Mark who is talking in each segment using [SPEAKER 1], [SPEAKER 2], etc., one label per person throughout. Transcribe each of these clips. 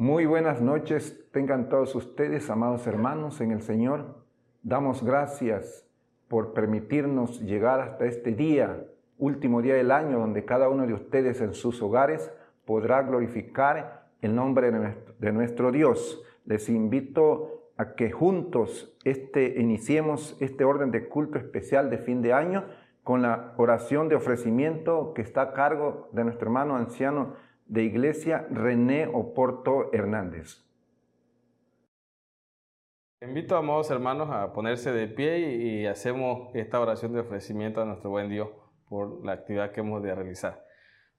[SPEAKER 1] Muy buenas noches tengan todos ustedes, amados hermanos en el Señor. Damos gracias por permitirnos llegar hasta este día, último día del año, donde cada uno de ustedes en sus hogares podrá glorificar el nombre de nuestro, Dios. Les invito a que juntos este, iniciemos este orden de culto especial de fin de año con la oración de ofrecimiento que está a cargo de nuestro hermano anciano de Iglesia René Oporto Hernández.
[SPEAKER 2] Invito, amados hermanos, a ponerse de pie y hacemos esta oración de ofrecimiento a nuestro buen Dios por la actividad que hemos de realizar.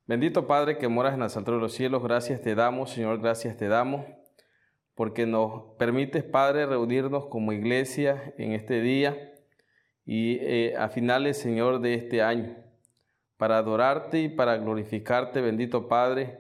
[SPEAKER 2] Bendito Padre que moras en las alturas de los cielos, gracias te damos, Señor, gracias te damos, porque nos permites, Padre, reunirnos como iglesia en este día y eh, a finales, Señor, de este año para adorarte y para glorificarte, bendito Padre,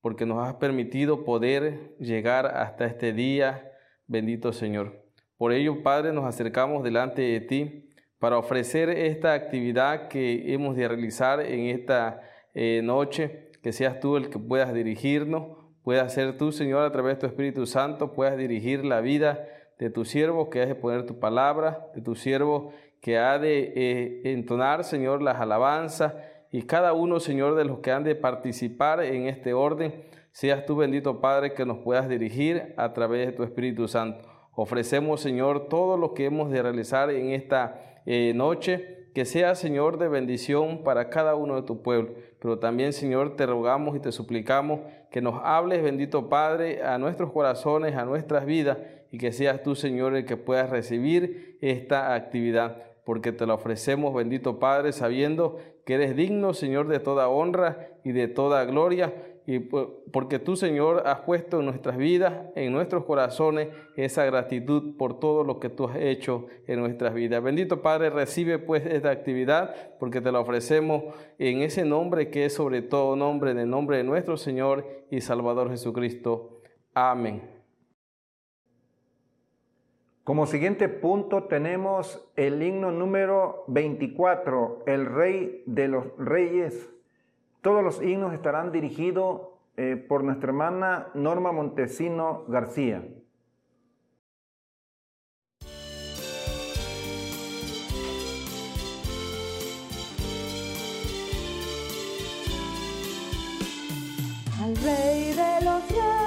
[SPEAKER 2] porque nos has permitido poder llegar hasta este día, bendito Señor. Por ello, Padre, nos acercamos delante de ti para ofrecer esta actividad que hemos de realizar en esta eh, noche, que seas tú el que puedas dirigirnos, puedas ser tú, Señor, a través de tu Espíritu Santo, puedas dirigir la vida de tu siervo, que has de poner tu palabra, de tu siervo, que ha de eh, entonar, Señor, las alabanzas y cada uno, Señor, de los que han de participar en este orden, seas tú bendito Padre que nos puedas dirigir a través de tu Espíritu Santo. Ofrecemos, Señor, todo lo que hemos de realizar en esta eh, noche, que sea, Señor, de bendición para cada uno de tu pueblo. Pero también, Señor, te rogamos y te suplicamos que nos hables, bendito Padre, a nuestros corazones, a nuestras vidas, y que seas tú, Señor, el que puedas recibir esta actividad porque te la ofrecemos, bendito Padre, sabiendo que eres digno, Señor, de toda honra y de toda gloria, y porque tú, Señor, has puesto en nuestras vidas, en nuestros corazones, esa gratitud por todo lo que tú has hecho en nuestras vidas. Bendito Padre, recibe pues esta actividad, porque te la ofrecemos en ese nombre que es sobre todo nombre, en el nombre de nuestro Señor y Salvador Jesucristo. Amén.
[SPEAKER 1] Como siguiente punto tenemos el himno número 24, el Rey de los Reyes. Todos los himnos estarán dirigidos eh, por nuestra hermana Norma Montesino García.
[SPEAKER 3] Al Rey de los Reyes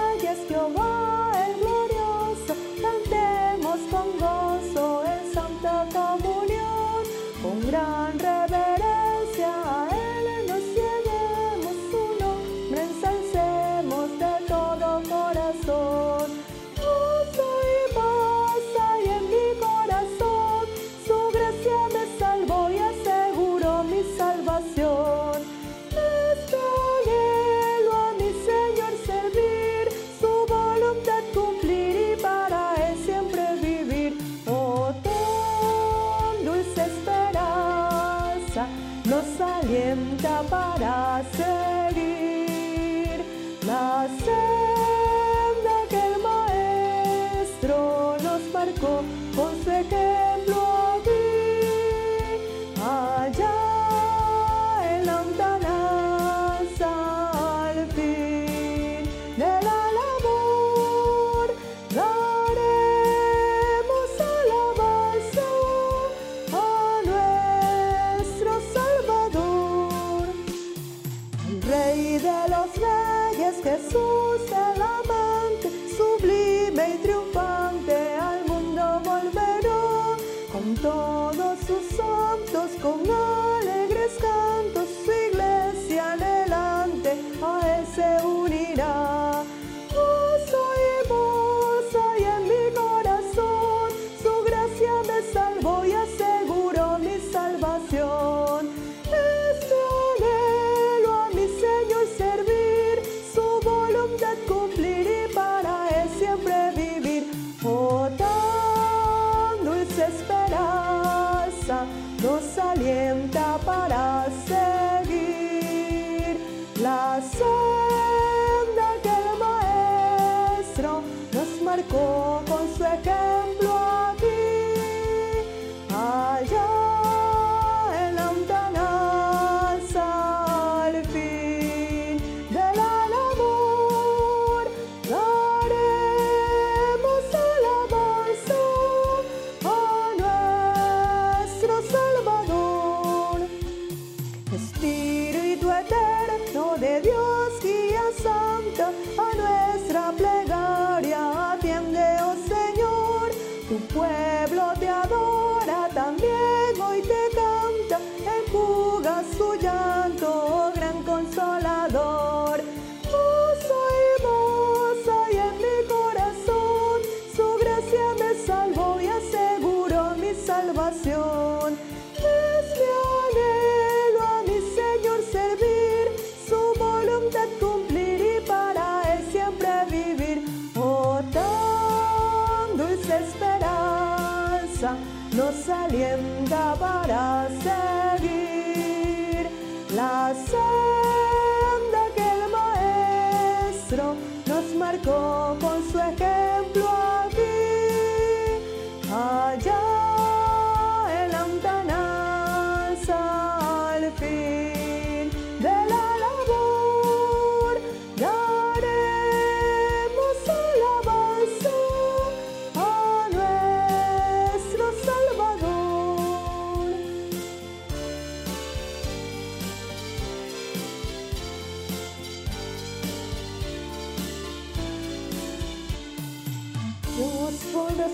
[SPEAKER 3] Dios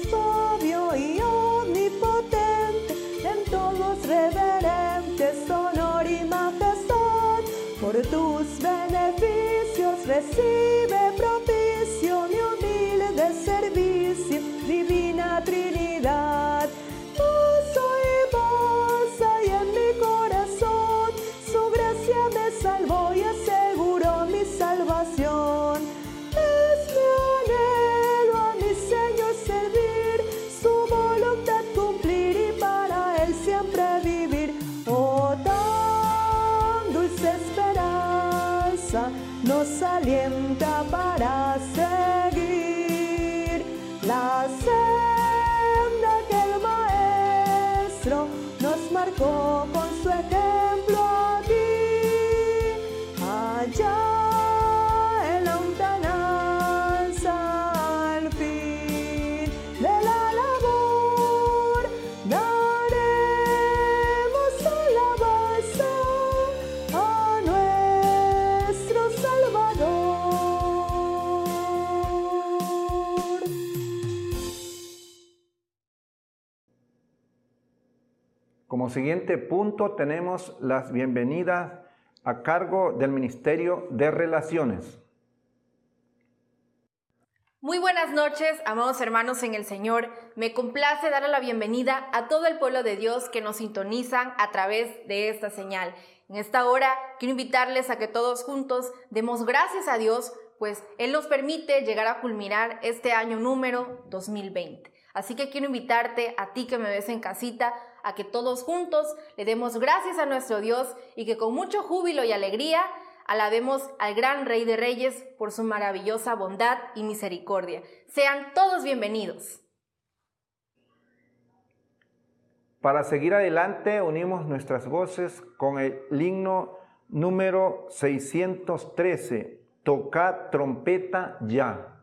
[SPEAKER 3] sabio y omnipotente, en todos reverentes, honor y majestad. Por tus beneficios recibe
[SPEAKER 1] Siguiente punto tenemos las bienvenidas a cargo del Ministerio de Relaciones.
[SPEAKER 4] Muy buenas noches, amados hermanos en el Señor. Me complace darle la bienvenida a todo el pueblo de Dios que nos sintonizan a través de esta señal. En esta hora quiero invitarles a que todos juntos demos gracias a Dios, pues Él nos permite llegar a culminar este año número 2020. Así que quiero invitarte a ti que me ves en casita a que todos juntos le demos gracias a nuestro Dios y que con mucho júbilo y alegría alabemos al gran Rey de Reyes por su maravillosa bondad y misericordia. Sean todos bienvenidos.
[SPEAKER 1] Para seguir adelante, unimos nuestras voces con el himno número 613, Toca trompeta ya.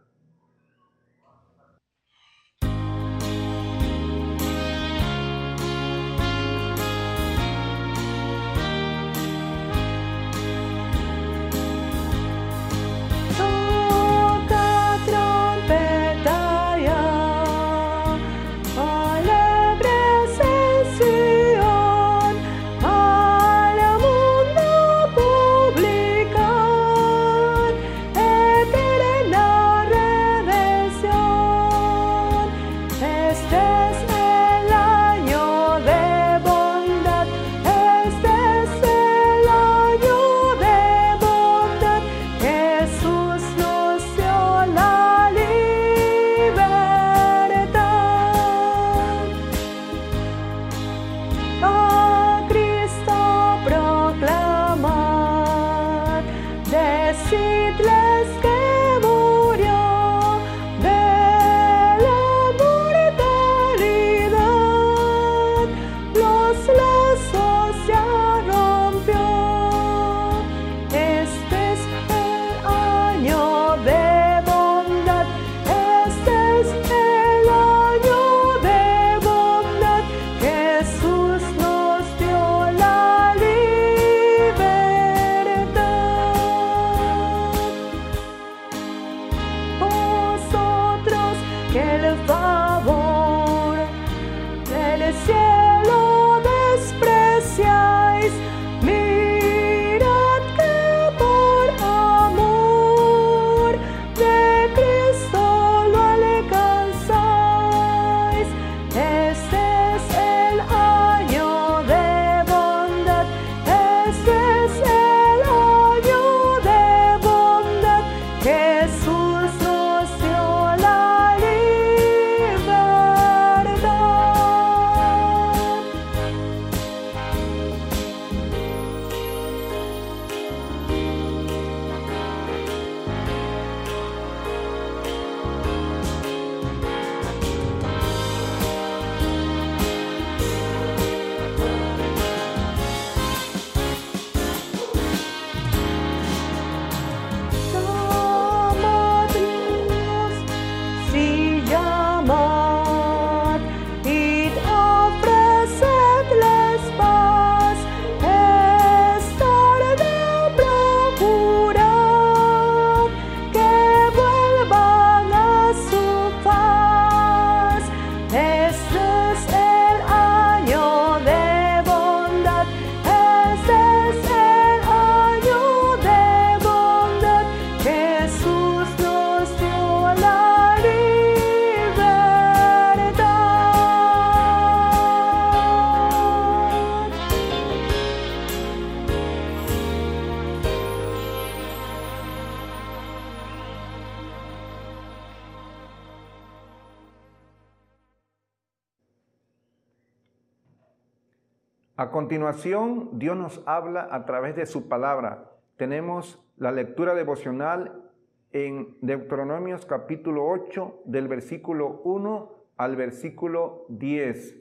[SPEAKER 1] Continuación, Dios nos habla a través de su palabra. Tenemos la lectura devocional en Deuteronomios capítulo 8, del versículo 1 al versículo 10.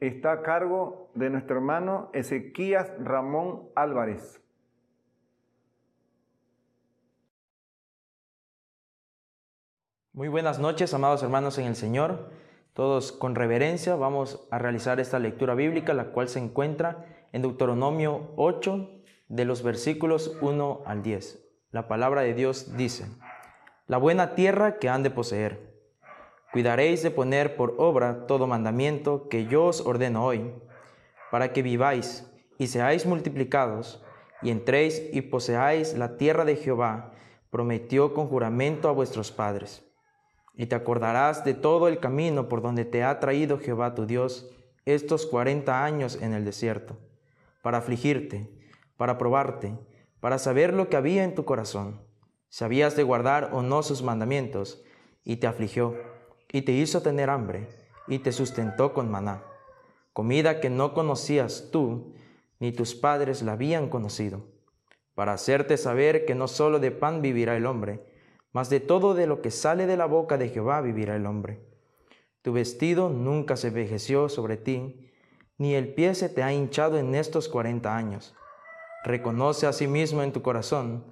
[SPEAKER 1] Está a cargo de nuestro hermano Ezequías Ramón Álvarez.
[SPEAKER 5] Muy buenas noches, amados hermanos en el Señor. Todos con reverencia vamos a realizar esta lectura bíblica, la cual se encuentra en Deuteronomio 8, de los versículos 1 al 10. La palabra de Dios dice, La buena tierra que han de poseer. Cuidaréis de poner por obra todo mandamiento que yo os ordeno hoy, para que viváis y seáis multiplicados, y entréis y poseáis la tierra de Jehová, prometió con juramento a vuestros padres y te acordarás de todo el camino por donde te ha traído Jehová tu Dios estos cuarenta años en el desierto, para afligirte, para probarte, para saber lo que había en tu corazón, si habías de guardar o no sus mandamientos, y te afligió, y te hizo tener hambre, y te sustentó con maná, comida que no conocías tú, ni tus padres la habían conocido, para hacerte saber que no solo de pan vivirá el hombre, mas de todo de lo que sale de la boca de Jehová vivirá el hombre. Tu vestido nunca se envejeció sobre ti, ni el pie se te ha hinchado en estos cuarenta años. Reconoce a sí mismo en tu corazón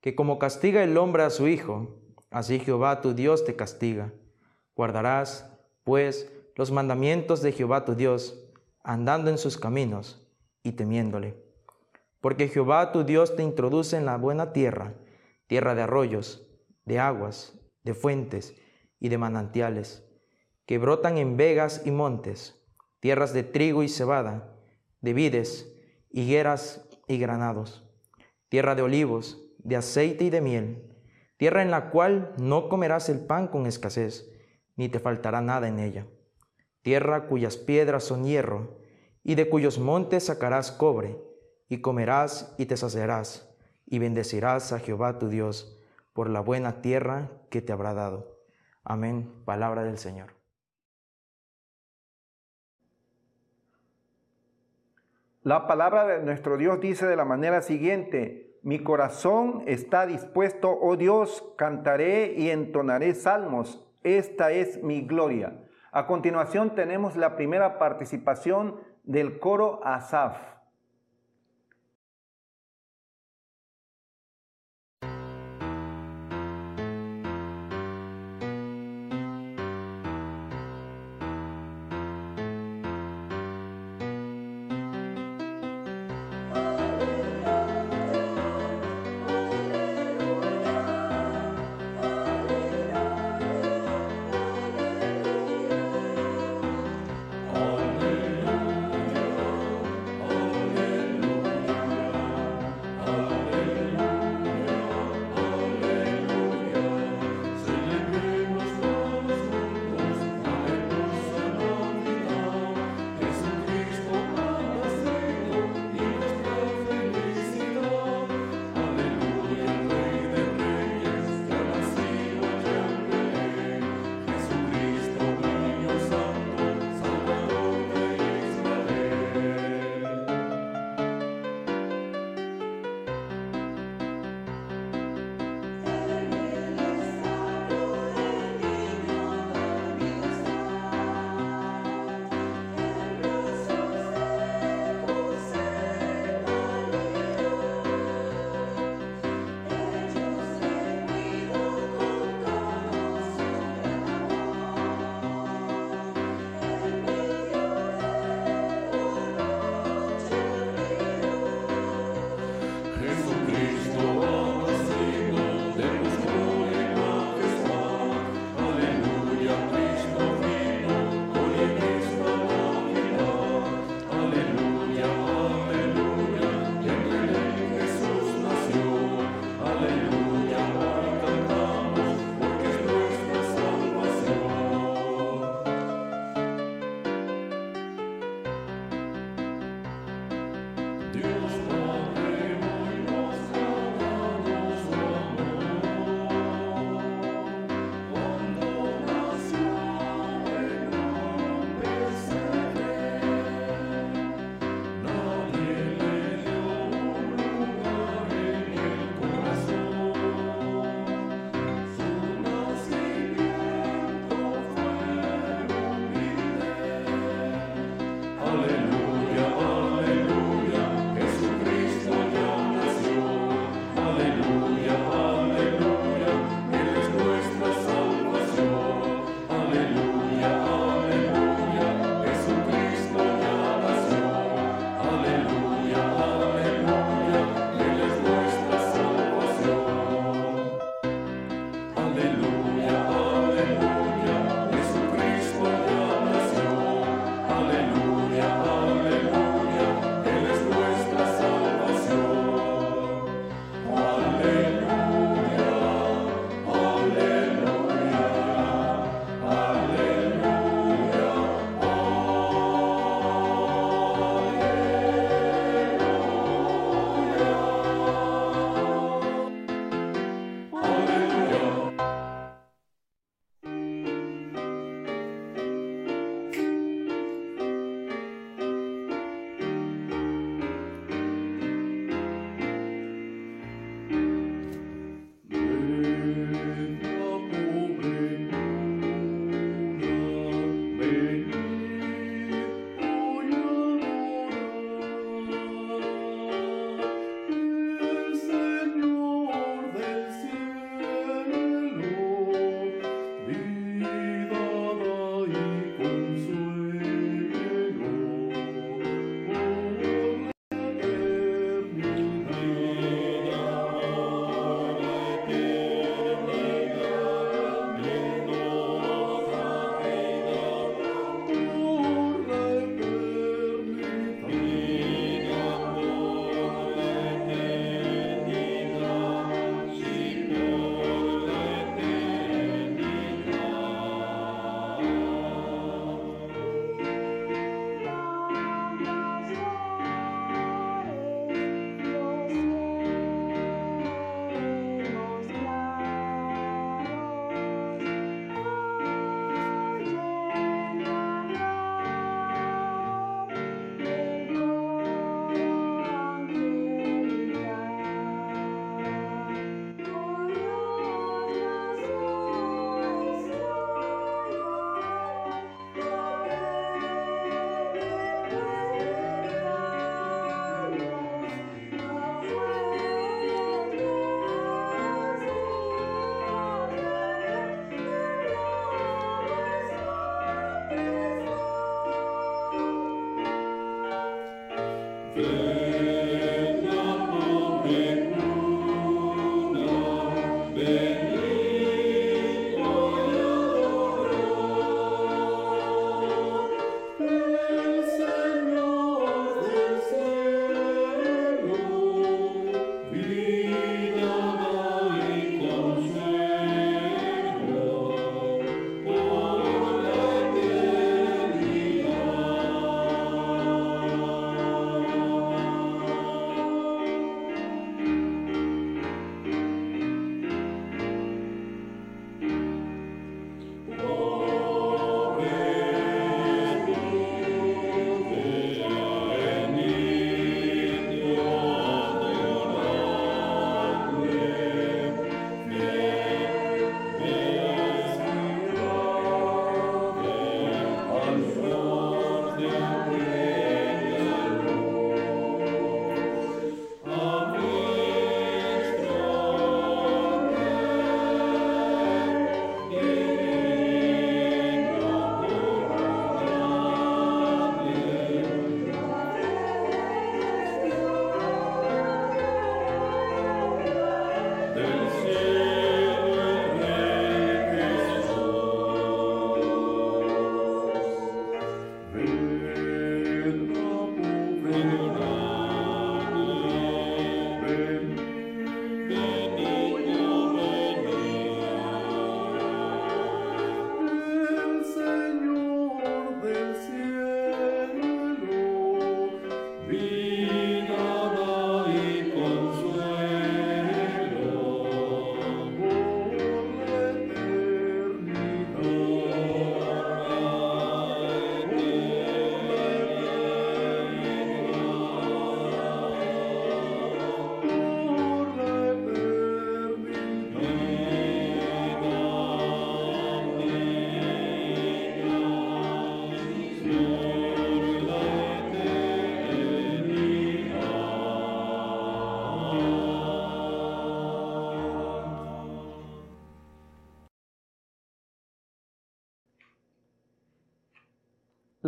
[SPEAKER 5] que como castiga el hombre a su hijo, así Jehová tu Dios te castiga. Guardarás, pues, los mandamientos de Jehová tu Dios, andando en sus caminos y temiéndole. Porque Jehová tu Dios te introduce en la buena tierra, tierra de arroyos, de aguas, de fuentes y de manantiales, que brotan en vegas y montes, tierras de trigo y cebada, de vides, higueras y granados, tierra de olivos, de aceite y de miel, tierra en la cual no comerás el pan con escasez, ni te faltará nada en ella, tierra cuyas piedras son hierro, y de cuyos montes sacarás cobre, y comerás y te saciarás, y bendecirás a Jehová tu Dios, por la buena tierra que te habrá dado. Amén. Palabra del Señor.
[SPEAKER 1] La palabra de nuestro Dios dice de la manera siguiente, mi corazón está dispuesto, oh Dios, cantaré y entonaré salmos, esta es mi gloria. A continuación tenemos la primera participación del coro Asaf.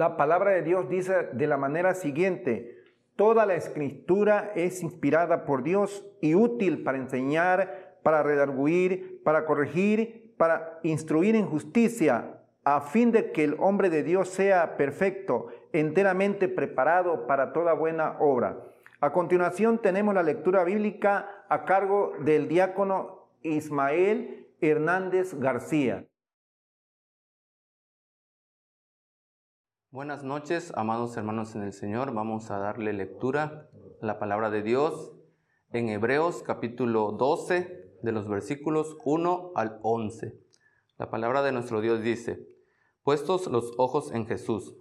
[SPEAKER 1] La palabra de Dios dice de la manera siguiente, toda la escritura es inspirada por Dios y útil para enseñar, para redarguir, para corregir, para instruir en justicia, a fin de que el hombre de Dios sea perfecto, enteramente preparado para toda buena obra. A continuación tenemos la lectura bíblica a cargo del diácono Ismael Hernández García.
[SPEAKER 6] Buenas noches, amados hermanos en el Señor. Vamos a darle lectura a la palabra de Dios en Hebreos capítulo 12 de los versículos 1 al 11. La palabra de nuestro Dios dice, puestos los ojos en Jesús.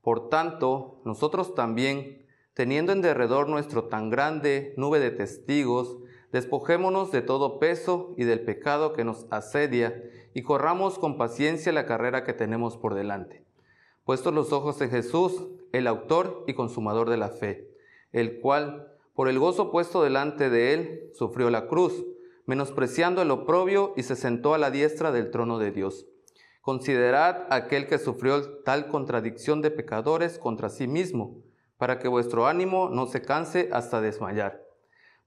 [SPEAKER 6] Por tanto, nosotros también, teniendo en derredor nuestro tan grande nube de testigos, despojémonos de todo peso y del pecado que nos asedia y corramos con paciencia la carrera que tenemos por delante puestos los ojos en Jesús, el autor y consumador de la fe, el cual, por el gozo puesto delante de él, sufrió la cruz, menospreciando el oprobio y se sentó a la diestra del trono de Dios. Considerad aquel que sufrió tal contradicción de pecadores contra sí mismo, para que vuestro ánimo no se canse hasta desmayar.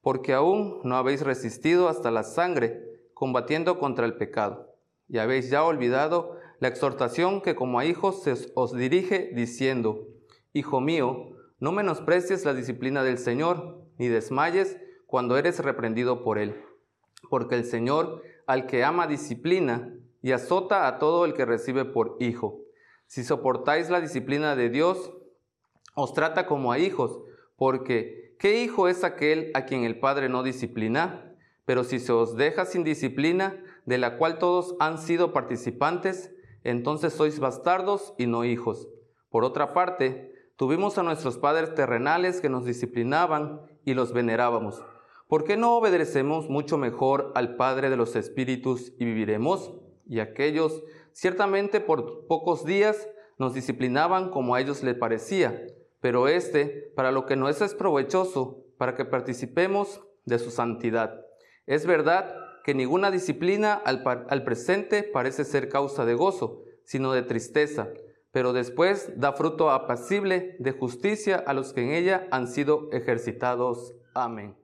[SPEAKER 6] Porque aún no habéis resistido hasta la sangre, combatiendo contra el pecado, y habéis ya olvidado la exhortación que como a hijos se os dirige diciendo, Hijo mío, no menosprecies la disciplina del Señor, ni desmayes cuando eres reprendido por Él. Porque el Señor al que ama disciplina y azota a todo el que recibe por hijo. Si soportáis la disciplina de Dios, os trata como a hijos, porque ¿qué hijo es aquel a quien el Padre no disciplina? Pero si se os deja sin disciplina, de la cual todos han sido participantes, entonces sois bastardos y no hijos. Por otra parte, tuvimos a nuestros padres terrenales que nos disciplinaban y los venerábamos. ¿Por qué no obedecemos mucho mejor al Padre de los Espíritus y viviremos? Y aquellos, ciertamente por pocos días, nos disciplinaban como a ellos les parecía, pero este, para lo que no es, es provechoso, para que participemos de su santidad. Es verdad que ninguna disciplina al, presente parece ser causa de gozo, sino de tristeza, pero después da fruto apacible de justicia a los que en ella han sido ejercitados. Amén.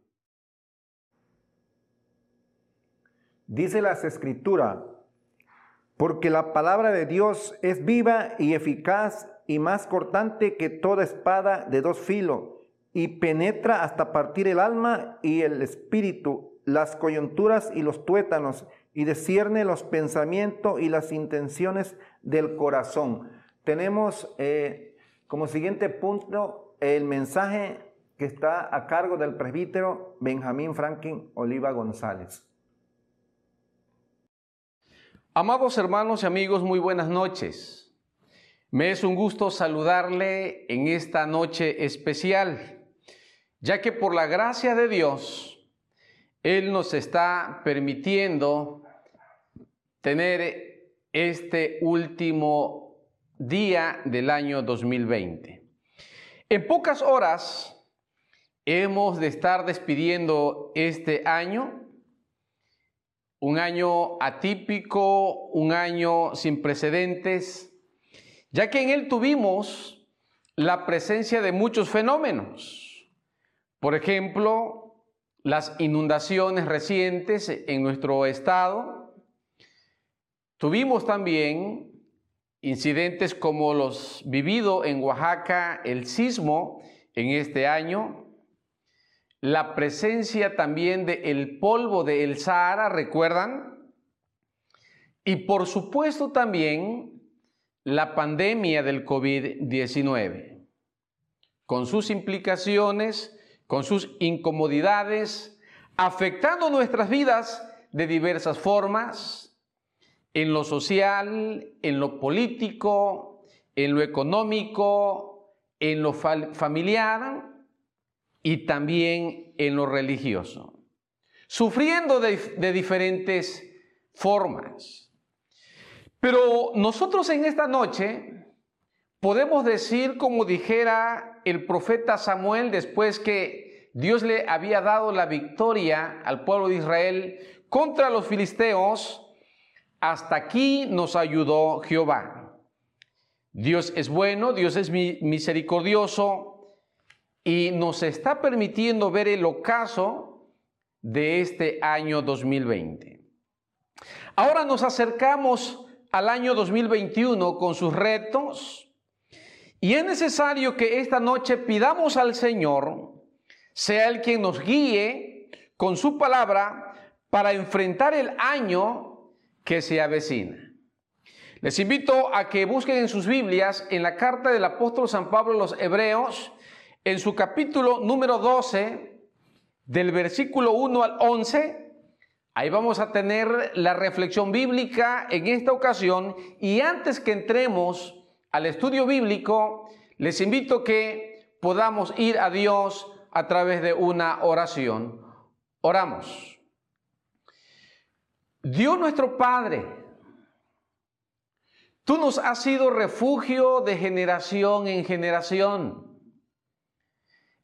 [SPEAKER 1] Dice las escrituras, porque la palabra de Dios es viva y eficaz y más cortante que toda espada de dos filos, y penetra hasta partir el alma y el espíritu, las coyunturas y los tuétanos, y discierne los pensamientos y las intenciones del corazón. Tenemos eh, como siguiente punto el mensaje que está a cargo del presbítero Benjamín Franklin Oliva González.
[SPEAKER 7] Amados hermanos y amigos, muy buenas noches. Me es un gusto saludarle en esta noche especial, ya que por la gracia de Dios, Él nos está permitiendo tener este último día del año 2020. En pocas horas hemos de estar despidiendo este año un año atípico, un año sin precedentes, ya que en él tuvimos la presencia de muchos fenómenos. Por ejemplo, las inundaciones recientes en nuestro estado. Tuvimos también incidentes como los vividos en Oaxaca, el sismo en este año, la presencia también del polvo del Sahara, ¿recuerdan? Y por supuesto también la pandemia del COVID-19, con sus implicaciones, con sus incomodidades, afectando nuestras vidas de diversas formas, en lo social, en lo político, en lo económico, en lo familiar, y también en lo religioso, sufriendo de, diferentes formas. Pero nosotros en esta noche podemos decir, como dijera el profeta Samuel después que Dios le había dado la victoria al pueblo de Israel contra los filisteos, hasta aquí nos ayudó Jehová. Dios es bueno, Dios es mi- misericordioso y nos está permitiendo ver el ocaso de este año 2020. Ahora nos acercamos al año 2021 con sus retos y es necesario que esta noche pidamos al Señor, sea el quien nos guíe con su palabra para enfrentar el año que se avecina. Les invito a que busquen en sus Biblias, en la carta del apóstol San Pablo a los Hebreos, en su capítulo número 12, del versículo 1 al 11. Ahí vamos a tener la reflexión bíblica en esta ocasión. Y antes que entremos al estudio bíblico, les invito que podamos ir a Dios a través de una oración. Oramos. Dios nuestro Padre, tú nos has sido refugio de generación en generación.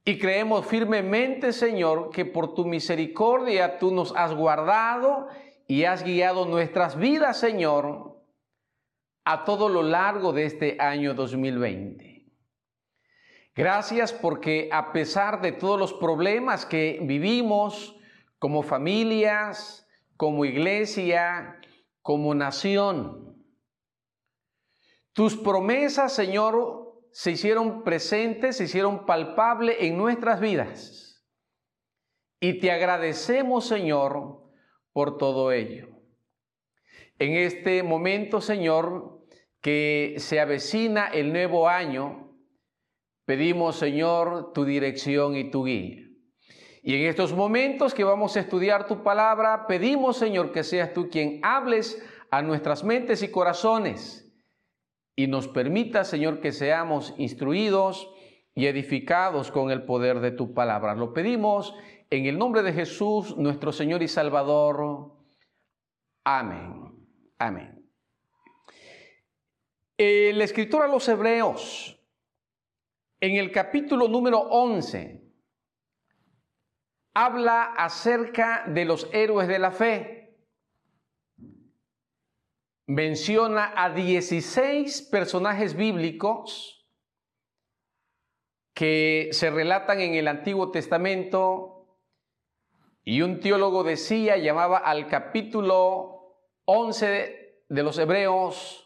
[SPEAKER 7] Y creemos firmemente, Señor, que por tu misericordia tú nos has guardado y has guiado nuestras vidas, Señor, a todo lo largo de este año 2020. Gracias porque a pesar de todos los problemas que vivimos como familias, como iglesia, como nación, tus promesas, Señor, se hicieron presentes, se hicieron palpables en nuestras vidas. Y te agradecemos, Señor, por todo ello. En este momento, Señor, que se avecina el nuevo año, pedimos, Señor, tu dirección y tu guía. Y en estos momentos que vamos a estudiar tu palabra, pedimos, Señor, que seas tú quien hables a nuestras mentes y corazones y nos permita, Señor, que seamos instruidos y edificados con el poder de tu palabra. Lo pedimos en el nombre de Jesús, nuestro Señor y Salvador. Amén. Amén. El escritor a los Hebreos, en el capítulo número 11, habla acerca de los héroes de la fe menciona a 16 personajes bíblicos que se relatan en el Antiguo Testamento y un teólogo decía, llamaba al capítulo 11 de los Hebreos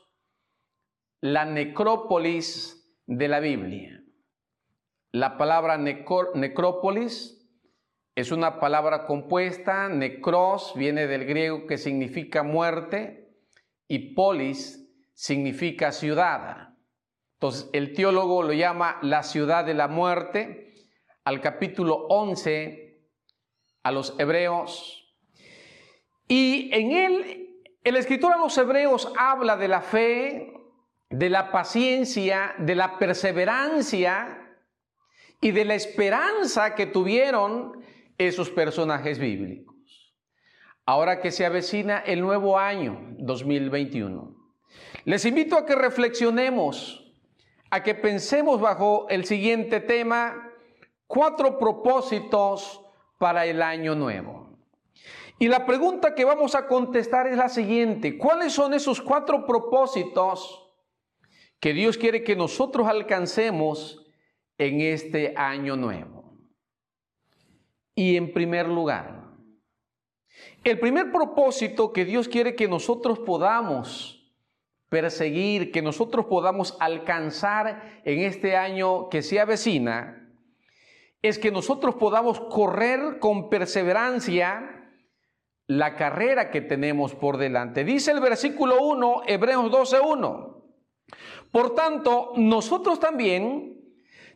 [SPEAKER 7] la necrópolis de la Biblia. La palabra necrópolis es una palabra compuesta, necros viene del griego que significa muerte, y polis significa ciudad. Entonces, el teólogo lo llama la ciudad de la muerte, al capítulo 11, a los hebreos. Y en él, el escritor a los hebreos habla de la fe, de la paciencia, de la perseverancia y de la esperanza que tuvieron esos personajes bíblicos ahora que se avecina el nuevo año 2021. Les invito a que reflexionemos, a que pensemos bajo el siguiente tema, cuatro propósitos para el año nuevo. Y la pregunta que vamos a contestar es la siguiente, ¿cuáles son esos cuatro propósitos que Dios quiere que nosotros alcancemos en este año nuevo? Y en primer lugar, el primer propósito que Dios quiere que nosotros podamos perseguir, que nosotros podamos alcanzar en este año que se avecina, es que nosotros podamos correr con perseverancia la carrera que tenemos por delante. Dice el versículo 1, Hebreos 12.1. Por tanto, nosotros también,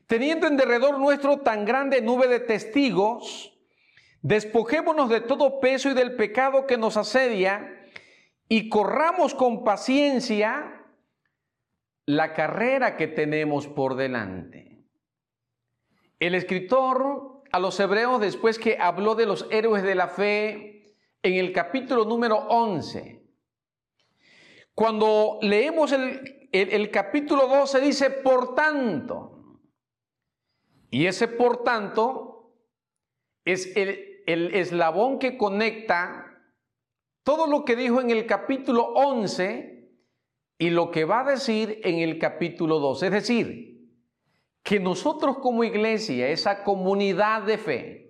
[SPEAKER 7] teniendo en derredor nuestro tan grande nube de testigos, Despojémonos de todo peso y del pecado que nos asedia y corramos con paciencia la carrera que tenemos por delante. El escritor a los hebreos, después que habló de los héroes de la fe, en el capítulo número 11, cuando leemos el, el, capítulo 12, dice, por tanto, y ese por tanto es el, el eslabón que conecta todo lo que dijo en el capítulo 11 y lo que va a decir en el capítulo 2. Es decir, que nosotros como iglesia, esa comunidad de fe,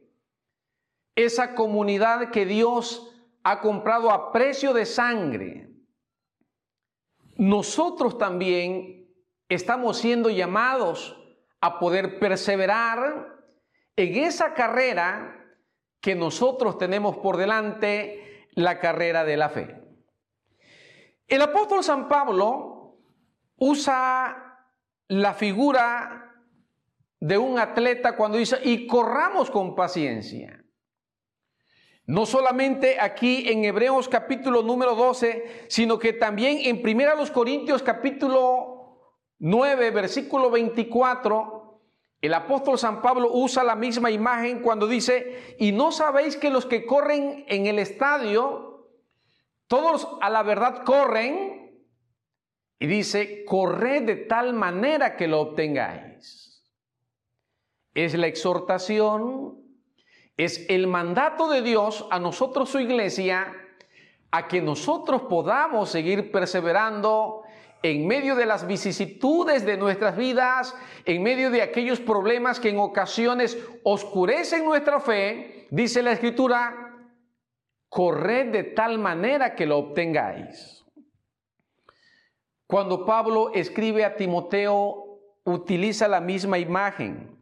[SPEAKER 7] esa comunidad que Dios ha comprado a precio de sangre, nosotros también estamos siendo llamados a poder perseverar en esa carrera que nosotros tenemos por delante, la carrera de la fe. El apóstol San Pablo usa la figura de un atleta cuando dice, y corramos con paciencia. No solamente aquí en Hebreos capítulo número 12, sino que también en 1 Corintios capítulo 9, versículo 24, el apóstol San Pablo usa la misma imagen cuando dice, y no sabéis que los que corren en el estadio, todos a la verdad corren, y dice, corred de tal manera que lo obtengáis. Es la exhortación, es el mandato de Dios a nosotros, su iglesia, a que nosotros podamos seguir perseverando en medio de las vicisitudes de nuestras vidas, en medio de aquellos problemas que en ocasiones oscurecen nuestra fe, dice la escritura, corred de tal manera que lo obtengáis. Cuando Pablo escribe a Timoteo, utiliza la misma imagen.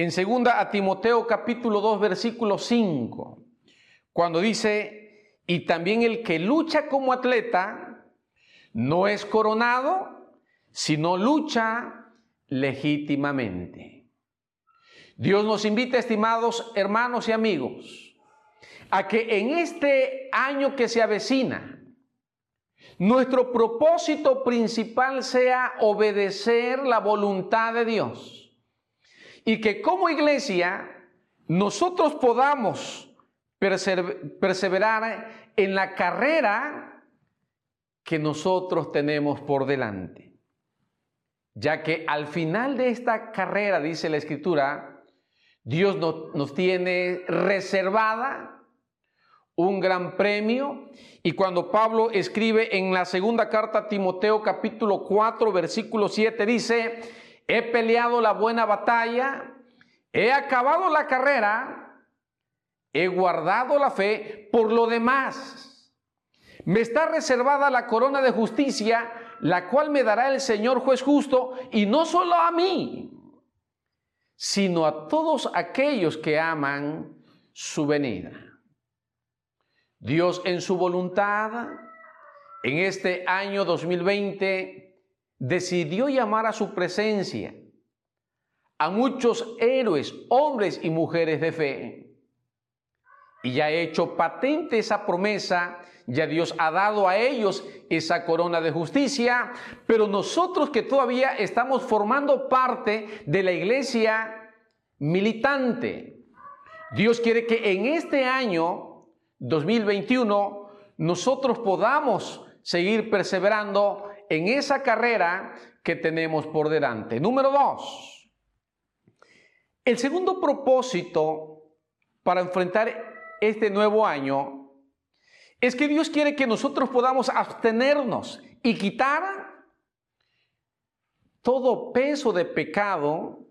[SPEAKER 7] En segunda a Timoteo capítulo 2 versículo 5, cuando dice, y también el que lucha como atleta, no es coronado, sino lucha legítimamente. Dios nos invita, estimados hermanos y amigos, a que en este año que se avecina, nuestro propósito principal sea obedecer la voluntad de Dios. Y que como iglesia nosotros podamos perseverar en la carrera que nosotros tenemos por delante. Ya que al final de esta carrera, dice la Escritura, Dios nos, tiene reservada un gran premio. Y cuando Pablo escribe en la segunda carta a Timoteo capítulo 4 versículo 7 dice, he peleado la buena batalla, he acabado la carrera, he guardado la fe, por lo demás me está reservada la corona de justicia, la cual me dará el Señor juez justo, y no solo a mí, sino a todos aquellos que aman su venida. Dios en su voluntad, en este año 2020, decidió llamar a su presencia a muchos héroes, hombres y mujeres de fe. Y ya ha hecho patente esa promesa ya Dios ha dado a ellos esa corona de justicia, pero nosotros que todavía estamos formando parte de la iglesia militante, Dios quiere que en este año 2021 nosotros podamos seguir perseverando en esa carrera que tenemos por delante. Número dos, el segundo propósito para enfrentar este nuevo año es que Dios quiere que nosotros podamos abstenernos y quitar todo peso de pecado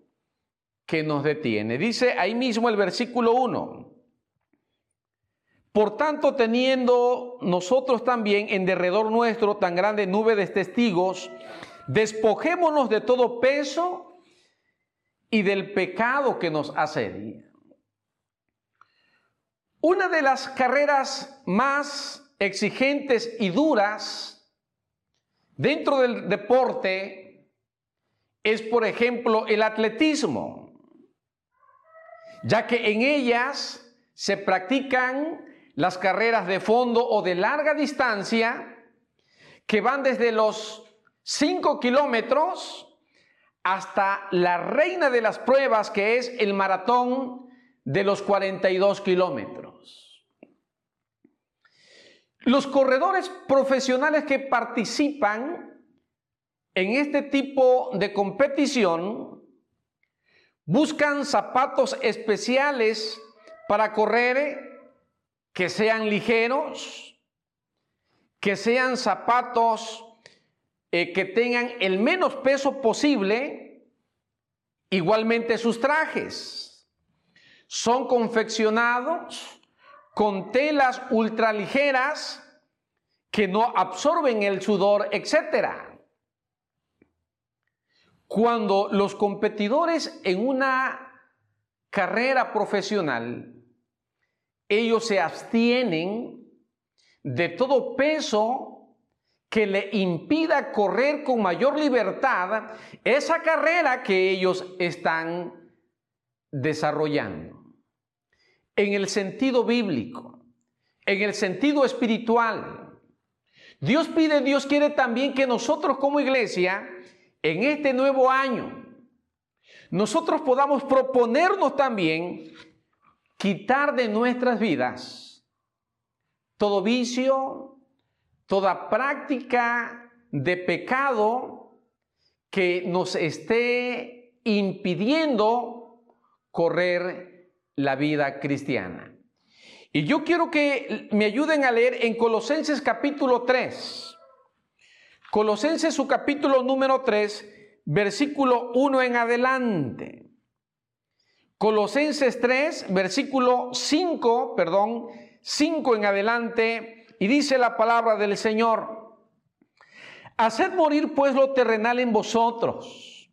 [SPEAKER 7] que nos detiene. Dice ahí mismo el versículo 1. Por tanto, teniendo nosotros también en derredor nuestro tan grande nube de testigos, despojémonos de todo peso y del pecado que nos asedia. Una de las carreras más exigentes y duras dentro del deporte es, por ejemplo, el atletismo, ya que en ellas se practican las carreras de fondo o de larga distancia que van desde los 5 kilómetros hasta la reina de las pruebas que es el maratón de los 42 kilómetros. Los corredores profesionales que participan en este tipo de competición buscan zapatos especiales para correr que sean ligeros, que sean zapatos eh, que tengan el menos peso posible, igualmente sus trajes. Son confeccionados con telas ultraligeras que no absorben el sudor, etc. Cuando los competidores en una carrera profesional, ellos se abstienen de todo peso que le impida correr con mayor libertad esa carrera que ellos están desarrollando. En el sentido bíblico, en el sentido espiritual, Dios pide, Dios quiere también que nosotros como iglesia, en este nuevo año, nosotros podamos proponernos también quitar de nuestras vidas todo vicio, toda práctica de pecado que nos esté impidiendo correr la vida cristiana. Y yo quiero que me ayuden a leer en Colosenses capítulo 3. Colosenses su capítulo número 3, versículo 1 en adelante. Colosenses 3, versículo 5, perdón, 5 en adelante, y dice la palabra del Señor. Haced morir pues lo terrenal en vosotros,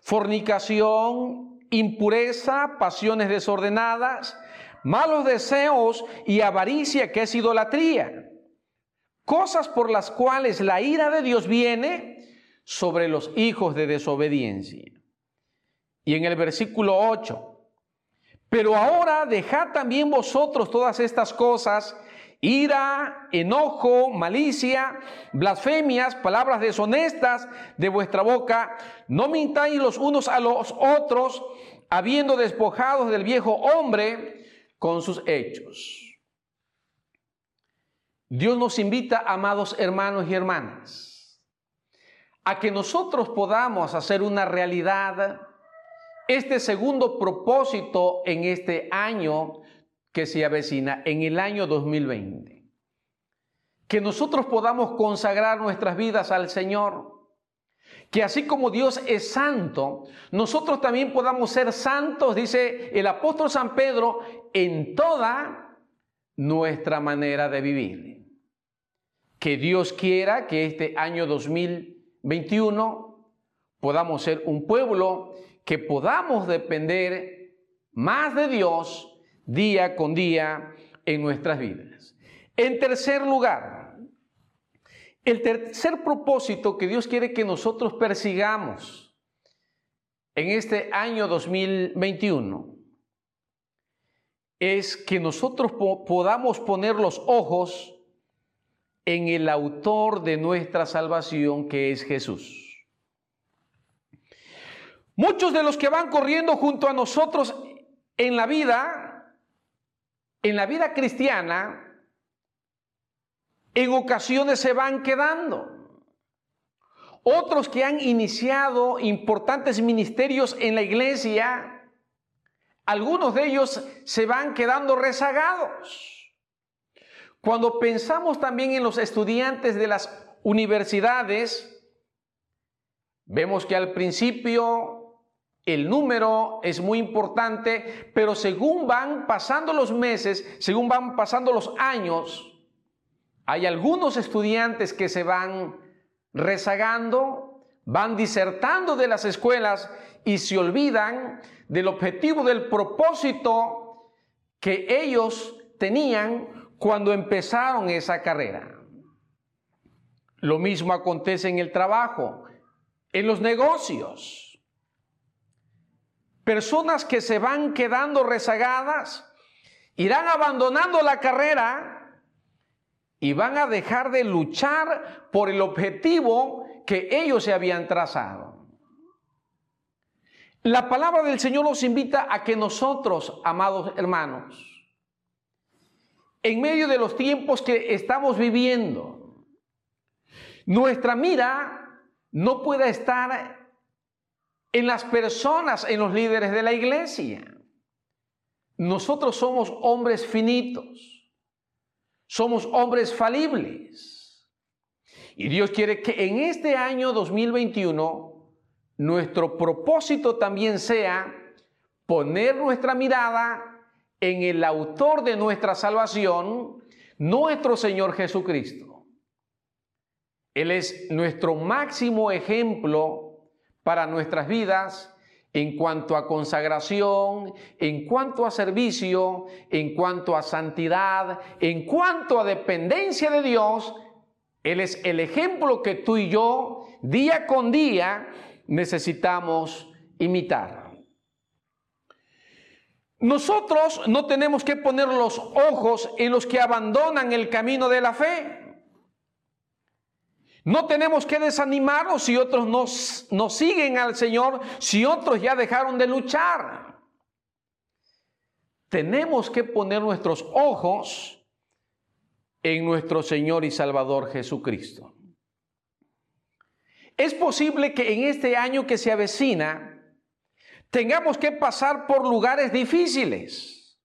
[SPEAKER 7] fornicación, impureza, pasiones desordenadas, malos deseos y avaricia que es idolatría, cosas por las cuales la ira de Dios viene sobre los hijos de desobediencia. Y en el versículo 8, pero ahora dejad también vosotros todas estas cosas, ira, enojo, malicia, blasfemias, palabras deshonestas de vuestra boca. No mintáis los unos a los otros, habiendo despojados del viejo hombre con sus hechos. Dios nos invita, amados hermanos y hermanas, a que nosotros podamos hacer una realidad este segundo propósito en este año que se avecina, en el año 2020. Que nosotros podamos consagrar nuestras vidas al Señor. Que así como Dios es santo, nosotros también podamos ser santos, dice el apóstol San Pedro, en toda nuestra manera de vivir. Que Dios quiera que este año 2021 podamos ser un pueblo que podamos depender más de Dios día con día en nuestras vidas. En tercer lugar, el tercer propósito que Dios quiere que nosotros persigamos en este año 2021 es que nosotros po podamos poner los ojos en el autor de nuestra salvación, que es Jesús. Muchos de los que van corriendo junto a nosotros en la vida, en la vida cristiana, en ocasiones se van quedando. Otros que han iniciado importantes ministerios en la iglesia, algunos de ellos se van quedando rezagados. Cuando pensamos también en los estudiantes de las universidades, vemos que al principio el número es muy importante, pero según van pasando los meses, según van pasando los años, hay algunos estudiantes que se van rezagando, van disertando de las escuelas y se olvidan del objetivo, del propósito que ellos tenían cuando empezaron esa carrera. Lo mismo acontece en el trabajo, en los negocios personas que se van quedando rezagadas, irán abandonando la carrera y van a dejar de luchar por el objetivo que ellos se habían trazado. La palabra del Señor nos invita a que nosotros, amados hermanos, en medio de los tiempos que estamos viviendo, nuestra mira no pueda estar en las personas, en los líderes de la iglesia. Nosotros somos hombres finitos, somos hombres falibles. Y Dios quiere que en este año 2021 nuestro propósito también sea poner nuestra mirada en el autor de nuestra salvación, nuestro Señor Jesucristo. Él es nuestro máximo ejemplo para nuestras vidas en cuanto a consagración, en cuanto a servicio, en cuanto a santidad, en cuanto a dependencia de Dios. Él es el ejemplo que tú y yo día con día necesitamos imitar. Nosotros no tenemos que poner los ojos en los que abandonan el camino de la fe. No tenemos que desanimarnos si otros nos, siguen al Señor, si otros ya dejaron de luchar. Tenemos que poner nuestros ojos en nuestro Señor y Salvador Jesucristo. Es posible que en este año que se avecina tengamos que pasar por lugares difíciles,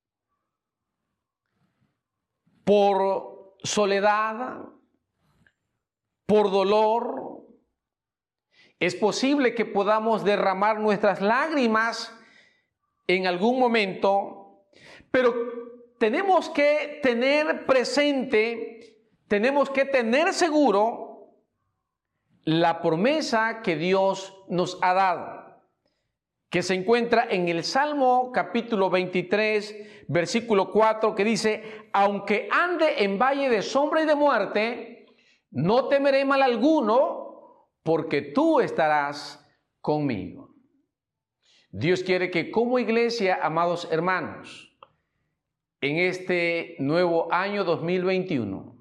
[SPEAKER 7] por soledad, por dolor. Es posible que podamos derramar nuestras lágrimas en algún momento, pero tenemos que tener presente, tenemos que tener seguro la promesa que Dios nos ha dado, que se encuentra en el Salmo capítulo 23, versículo 4, que dice, aunque ande en valle de sombra y de muerte, no temeré mal alguno, porque tú estarás conmigo. Dios quiere que como iglesia, amados hermanos, en este nuevo año 2021,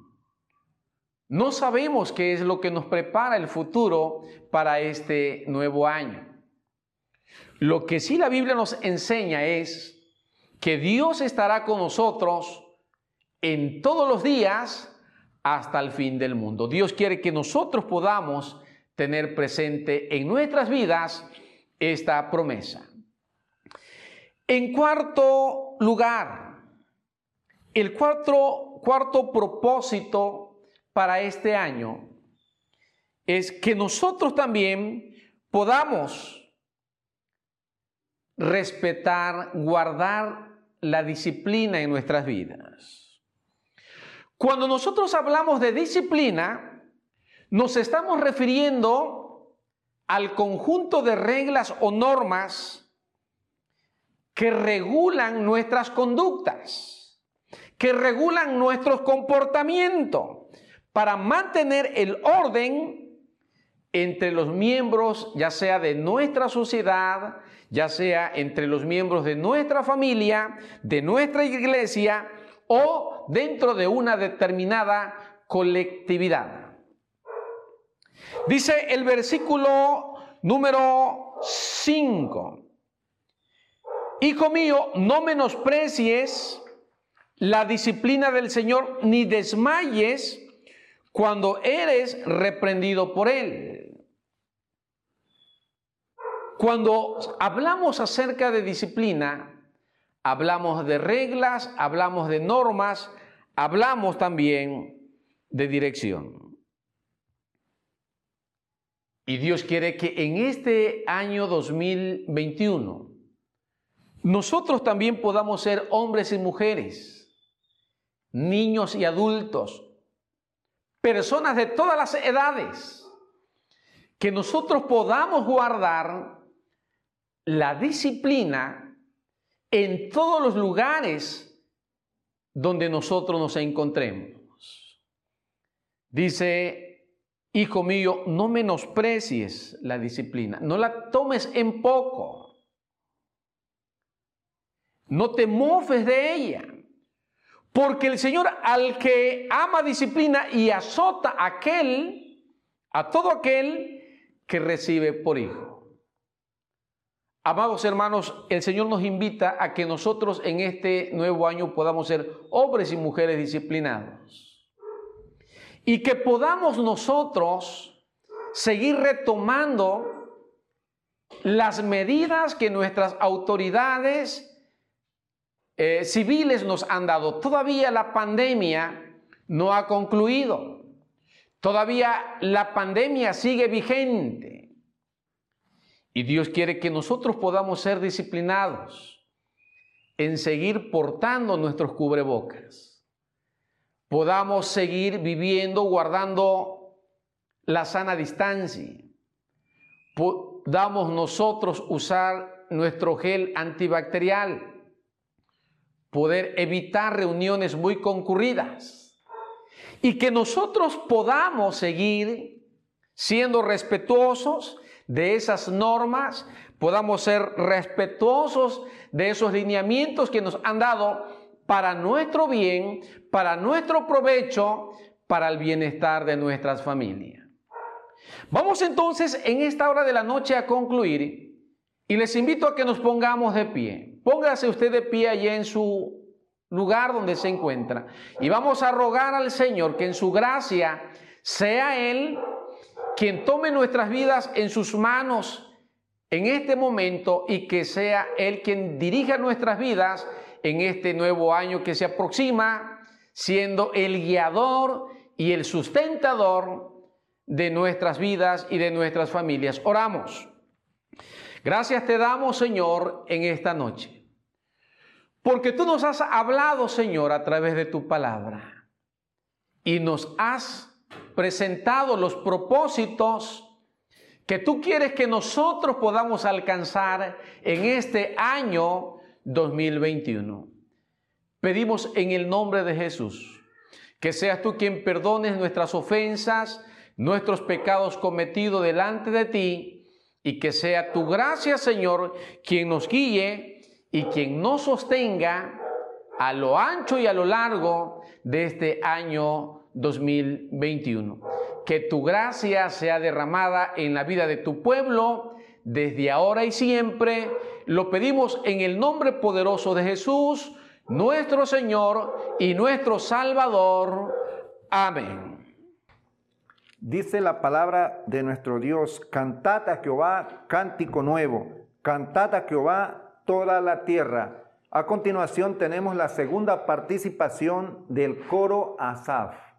[SPEAKER 7] no sabemos qué es lo que nos prepara el futuro para este nuevo año. Lo que sí la Biblia nos enseña es que Dios estará con nosotros en todos los días hasta el fin del mundo. Dios quiere que nosotros podamos tener presente en nuestras vidas esta promesa. En cuarto lugar, el cuarto, cuarto propósito para este año es que nosotros también podamos respetar, guardar la disciplina en nuestras vidas. Cuando nosotros hablamos de disciplina, nos estamos refiriendo al conjunto de reglas o normas que regulan nuestras conductas, que regulan nuestros comportamientos para mantener el orden entre los miembros, ya sea de nuestra sociedad, ya sea entre los miembros de nuestra familia, de nuestra iglesia o dentro de una determinada colectividad. Dice el versículo número 5. Hijo mío, no menosprecies la disciplina del Señor ni desmayes cuando eres reprendido por Él. Cuando hablamos acerca de disciplina, hablamos de reglas, hablamos de normas, hablamos también de dirección. Y Dios quiere que en este año 2021 nosotros también podamos ser hombres y mujeres, niños y adultos, personas de todas las edades, que nosotros podamos guardar la disciplina en todos los lugares donde nosotros nos encontremos. Dice, hijo mío, no menosprecies la disciplina, no la tomes en poco, no te mofes de ella. Porque el Señor al que ama disciplina y azota a aquel, a todo aquel que recibe por hijo. Amados hermanos, el Señor nos invita a que nosotros en este nuevo año podamos ser hombres y mujeres disciplinados. Y que podamos nosotros seguir retomando las medidas que nuestras autoridades eh, civiles nos han dado. Todavía la pandemia no ha concluido. Todavía la pandemia sigue vigente. Y Dios quiere que nosotros podamos ser disciplinados en seguir portando nuestros cubrebocas. Podamos seguir viviendo, guardando la sana distancia. Podamos nosotros usar nuestro gel antibacterial. Poder evitar reuniones muy concurridas. Y que nosotros podamos seguir siendo respetuosos de esas normas, podamos ser respetuosos de esos lineamientos que nos han dado para nuestro bien, para nuestro provecho, para el bienestar de nuestras familias. Vamos entonces en esta hora de la noche a concluir y les invito a que nos pongamos de pie. Póngase usted de pie allí en su lugar donde se encuentra y vamos a rogar al Señor que en su gracia sea Él quien tome nuestras vidas en sus manos en este momento y que sea Él quien dirija nuestras vidas en este nuevo año que se aproxima, siendo el guiador y el sustentador de nuestras vidas y de nuestras familias. Oramos. Gracias te damos, Señor, en esta noche. Porque tú nos has hablado, Señor, a través de tu palabra. Y nos has presentado los propósitos que tú quieres que nosotros podamos alcanzar en este año 2021. Pedimos en el nombre de Jesús que seas tú quien perdones nuestras ofensas, nuestros pecados cometidos delante de ti y que sea tu gracia, Señor, quien nos guíe y quien nos sostenga a lo ancho y a lo largo de este año 2021. Que tu gracia sea derramada en la vida de tu pueblo desde ahora y siempre. Lo pedimos en el nombre poderoso de Jesús, nuestro Señor y nuestro Salvador. Amén.
[SPEAKER 8] Dice la palabra de nuestro Dios, cantad a Jehová cántico nuevo, cantad a Jehová toda la tierra. A continuación tenemos la segunda participación del coro Asaf.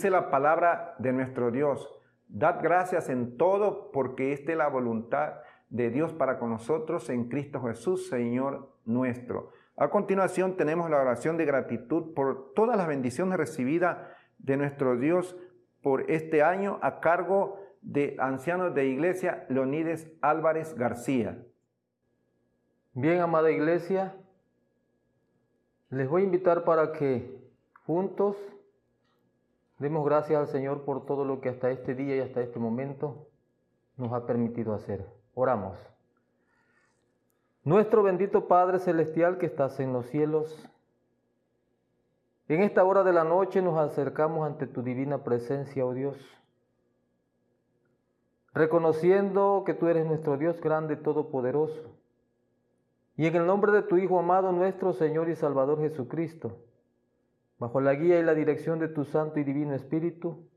[SPEAKER 1] Dice la palabra de nuestro Dios, dad gracias en todo porque esta es la voluntad de Dios para con nosotros en Cristo Jesús, Señor nuestro. A continuación tenemos la oración de gratitud por todas las bendiciones recibidas de nuestro Dios por este año a cargo de ancianos de iglesia Leonides Álvarez García.
[SPEAKER 9] Bien, amada iglesia, les voy a invitar para que juntos demos gracias al Señor por todo lo que hasta este día y hasta este momento nos ha permitido hacer. Oramos. Nuestro bendito Padre Celestial que estás en los cielos, en esta hora de la noche nos acercamos ante tu divina presencia, oh Dios, reconociendo que tú eres nuestro Dios grande todopoderoso. Y en el nombre de tu Hijo amado, nuestro Señor y Salvador Jesucristo, bajo la guía y la dirección de tu Santo y Divino Espíritu,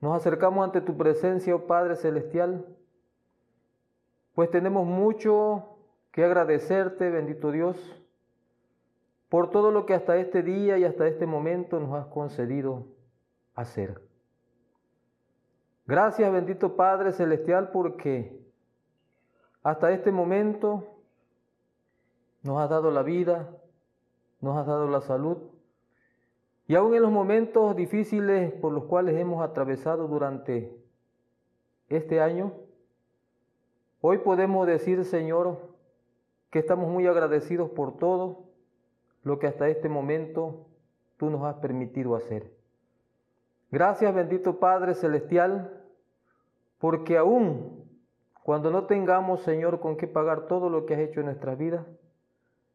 [SPEAKER 9] nos acercamos ante tu presencia, oh Padre Celestial, pues tenemos mucho que agradecerte, bendito Dios, por todo lo que hasta este día y hasta este momento nos has concedido hacer. Gracias, bendito Padre Celestial, porque hasta este momento nos has dado la vida, nos has dado la salud, y aún en los momentos difíciles por los cuales hemos atravesado durante este año, hoy podemos decir, Señor, que estamos muy agradecidos por todo lo que hasta este momento tú nos has permitido hacer. Gracias, bendito Padre Celestial, porque aún cuando no tengamos, Señor, con qué pagar todo lo que has hecho en nuestras vidas,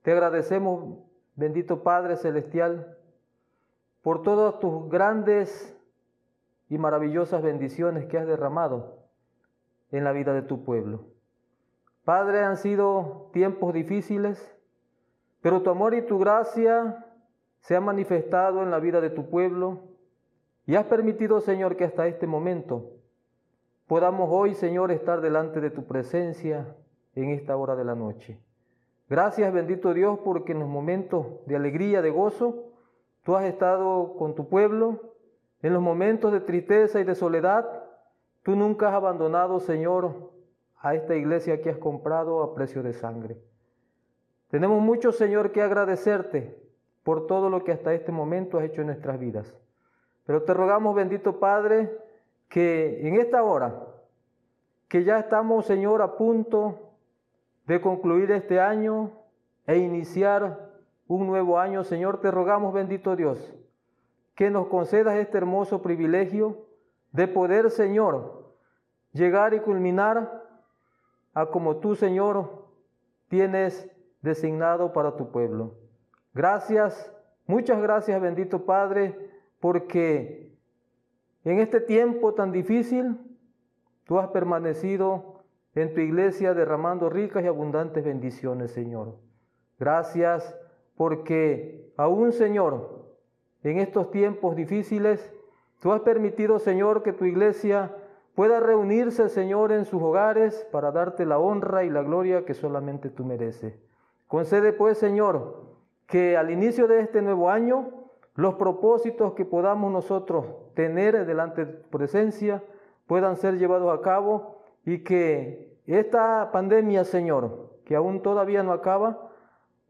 [SPEAKER 9] te agradecemos, bendito Padre Celestial, por todas tus grandes y maravillosas bendiciones que has derramado en la vida de tu pueblo. Padre, han sido tiempos difíciles, pero tu amor y tu gracia se han manifestado en la vida de tu pueblo y has permitido, Señor, que hasta este momento podamos hoy, Señor, estar delante de tu presencia en esta hora de la noche. Gracias, bendito Dios, porque en los momentos de alegría, de gozo, Tú has estado con tu pueblo en los momentos de tristeza y de soledad. Tú nunca has abandonado, Señor, a esta iglesia que has comprado a precio de sangre. Tenemos mucho, Señor, que agradecerte por todo lo que hasta este momento has hecho en nuestras vidas. Pero te rogamos, bendito Padre, que en esta hora, que ya estamos, Señor, a punto de concluir este año e iniciar un nuevo año, Señor, te rogamos, bendito Dios, que nos concedas este hermoso privilegio de poder, Señor, llegar y culminar a como tú, Señor, tienes designado para tu pueblo. Gracias, muchas gracias, bendito Padre, porque en este tiempo tan difícil, tú has permanecido en tu iglesia derramando ricas y abundantes bendiciones, Señor. Gracias porque aún, Señor, en estos tiempos difíciles, tú has permitido, Señor, que tu iglesia pueda reunirse, Señor, en sus hogares para darte la honra y la gloria que solamente tú mereces. Concede, pues, Señor, que al inicio de este nuevo año, los propósitos que podamos nosotros tener delante de tu presencia puedan ser llevados a cabo y que esta pandemia, Señor, que aún todavía no acaba,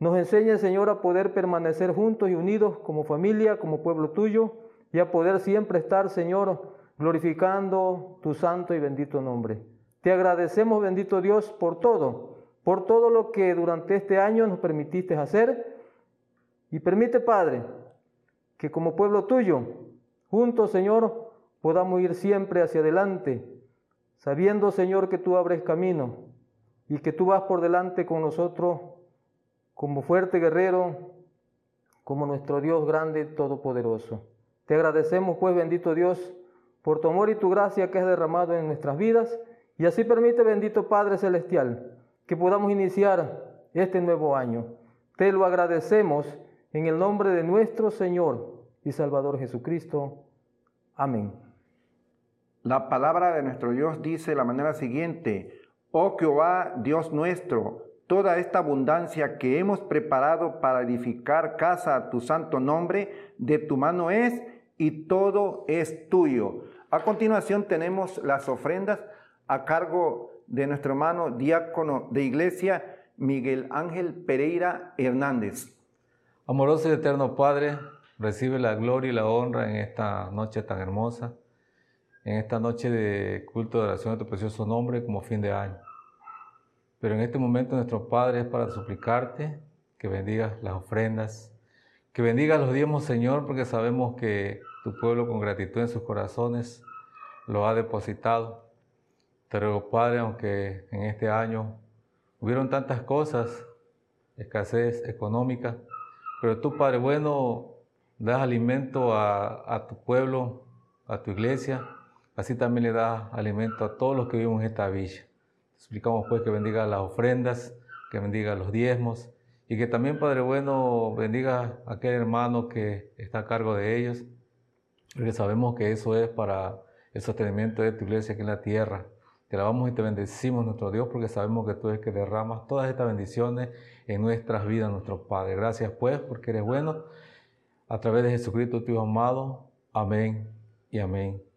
[SPEAKER 9] nos enseñe, Señor, a poder permanecer juntos y unidos como familia, como pueblo tuyo, y a poder siempre estar, Señor, glorificando tu santo y bendito nombre. Te agradecemos, bendito Dios, por todo, por todo lo que durante este año nos permitiste hacer. Y permite, Padre, que como pueblo tuyo, juntos, Señor, podamos ir siempre hacia adelante, sabiendo, Señor, que tú abres camino y que tú vas por delante con nosotros como fuerte guerrero, como nuestro Dios grande todopoderoso. Te agradecemos, pues, bendito Dios, por tu amor y tu gracia que has derramado en nuestras vidas. Y así permite, bendito Padre Celestial, que podamos iniciar este nuevo año. Te lo agradecemos en el nombre de nuestro Señor y Salvador Jesucristo. Amén.
[SPEAKER 1] La palabra de nuestro Dios dice de la manera siguiente, oh Jehová, Dios nuestro, toda esta abundancia que hemos preparado para edificar casa a tu santo nombre, de tu mano es y todo es tuyo. A continuación tenemos las ofrendas a cargo de nuestro hermano diácono de iglesia, Miguel Ángel Pereira Hernández.
[SPEAKER 10] Amoroso y eterno Padre, recibe la gloria y la honra en esta noche tan hermosa, en esta noche de culto de oración a tu precioso nombre como fin de año. Pero en este momento nuestro Padre es para suplicarte que bendigas las ofrendas, que bendigas los diezmos, Señor, porque sabemos que tu pueblo con gratitud en sus corazones lo ha depositado. Te ruego, Padre, aunque en este año hubieron tantas cosas, escasez económica, pero tú, Padre bueno, das alimento a, a tu pueblo, a tu iglesia, así también le das alimento a todos los que vivimos en esta villa. Explicamos pues que bendiga las ofrendas, que bendiga los diezmos y que también, Padre bueno, bendiga a aquel hermano que está a cargo de ellos, porque sabemos que eso es para el sostenimiento de tu iglesia aquí en la tierra. Te alabamos y te bendecimos, nuestro Dios, porque sabemos que tú eres que derramas todas estas bendiciones en nuestras vidas, nuestro Padre. Gracias pues, porque eres bueno. A través de Jesucristo, tu amado. Amén y amén.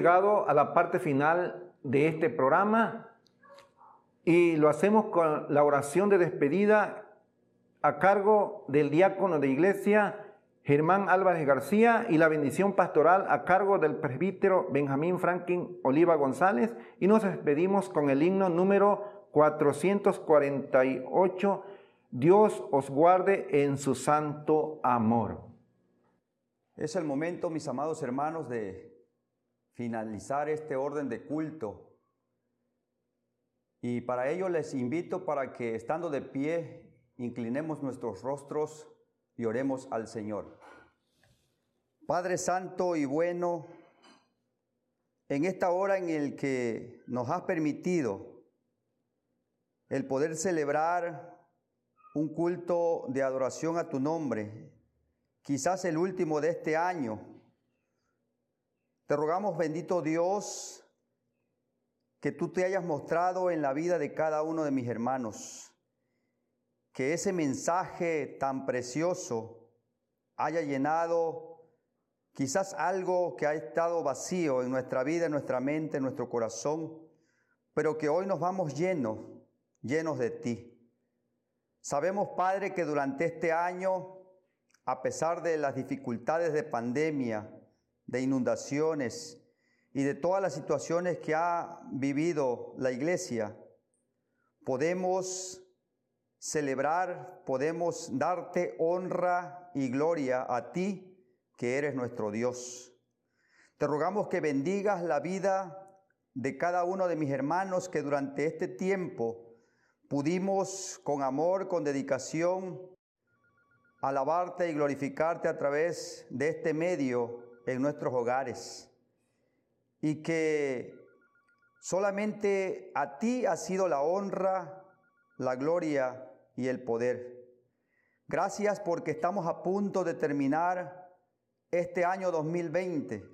[SPEAKER 1] Llegado a la parte final de este programa y lo hacemos con la oración de despedida a cargo del diácono de iglesia Germán Álvarez García y la bendición pastoral a cargo del presbítero Benjamín Franklin Oliva González y nos despedimos con el himno número 448 Dios os guarde en su santo amor.
[SPEAKER 11] Es el momento, mis amados hermanos, de finalizar este orden de culto. Y para ello les invito para que estando de pie, inclinemos nuestros rostros y oremos al Señor. Padre Santo y bueno, en esta hora en el que nos has permitido el poder celebrar un culto de adoración a tu nombre, quizás el último de este año, te rogamos, bendito Dios, que tú te hayas mostrado en la vida de cada uno de mis hermanos, que ese mensaje tan precioso haya llenado quizás algo que ha estado vacío en nuestra vida, en nuestra mente, en nuestro corazón, pero que hoy nos vamos llenos, llenos de ti. Sabemos, Padre, que durante este año, a pesar de las dificultades de pandemia, de inundaciones y de todas las situaciones que ha vivido la iglesia, podemos celebrar, podemos darte honra y gloria a ti, que eres nuestro Dios. Te rogamos que bendigas la vida de cada uno de mis hermanos que durante este tiempo pudimos con amor, con dedicación, alabarte y glorificarte a través de este medio en nuestros hogares. Y que solamente a ti ha sido la honra, la gloria y el poder. Gracias porque estamos a punto de terminar este año 2020.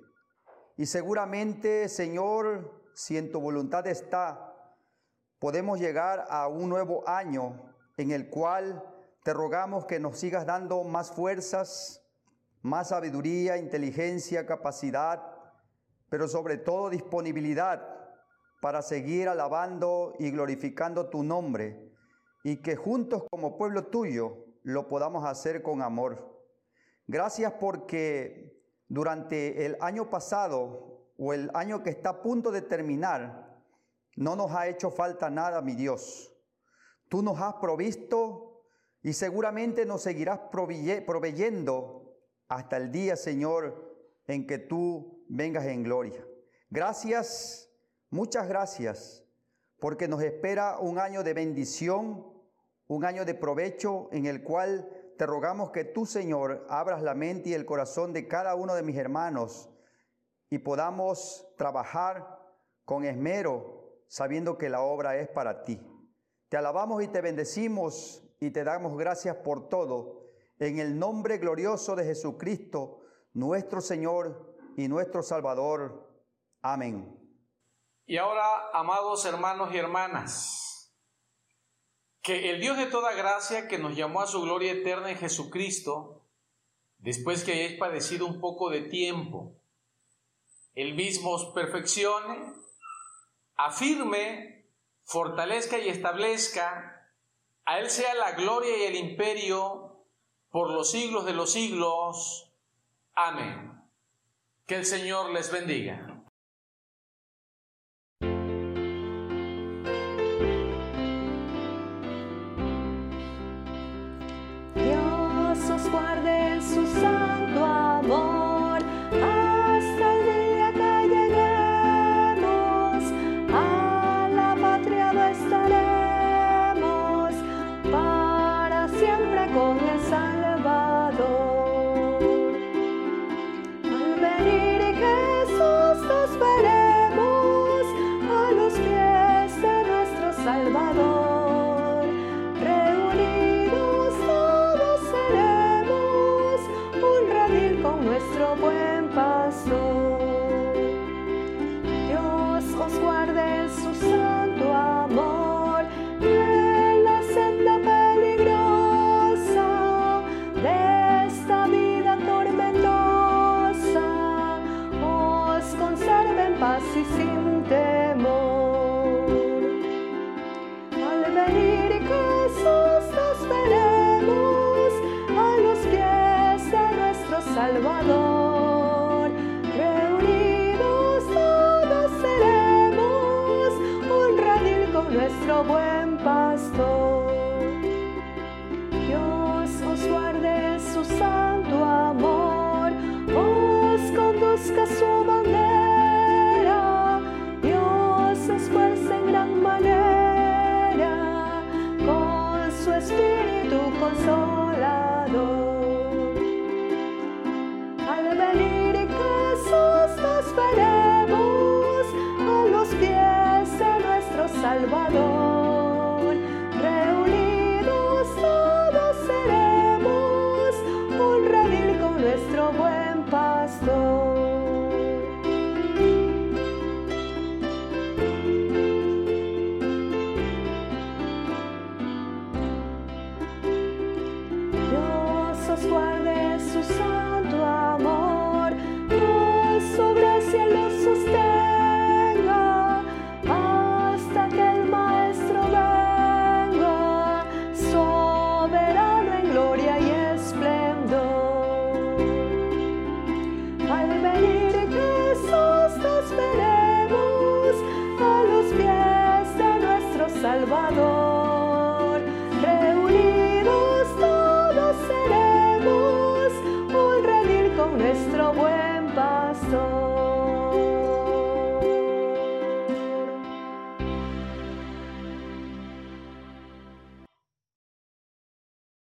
[SPEAKER 11] Y seguramente, Señor, si en tu voluntad está, podemos llegar a un nuevo año en el cual te rogamos que nos sigas dando más fuerzas, más sabiduría, inteligencia, capacidad, pero sobre todo disponibilidad para seguir alabando y glorificando tu nombre y que juntos como pueblo tuyo lo podamos hacer con amor. Gracias porque durante el año pasado o el año que está a punto de terminar, no nos ha hecho falta nada, mi Dios. Tú nos has provisto y seguramente nos seguirás proveye- proveyendo hasta el día, Señor, en que tú vengas en gloria. Gracias, muchas gracias, porque nos espera un año de bendición, un año de provecho en el cual te rogamos que tú, Señor, abras la mente y el corazón de cada uno de mis hermanos y podamos trabajar con esmero, sabiendo que la obra es para ti. Te alabamos y te bendecimos y te damos gracias por todo. En el nombre glorioso de Jesucristo, nuestro Señor y nuestro Salvador. Amén.
[SPEAKER 3] Y ahora, amados hermanos y hermanas, que el Dios de toda gracia que nos llamó a su gloria eterna en Jesucristo, después que hayáis padecido un poco de tiempo, Él mismo os perfeccione, afirme, fortalezca y establezca, a Él sea la gloria y el imperio por los siglos de los siglos. Amén. Que el Señor les bendiga.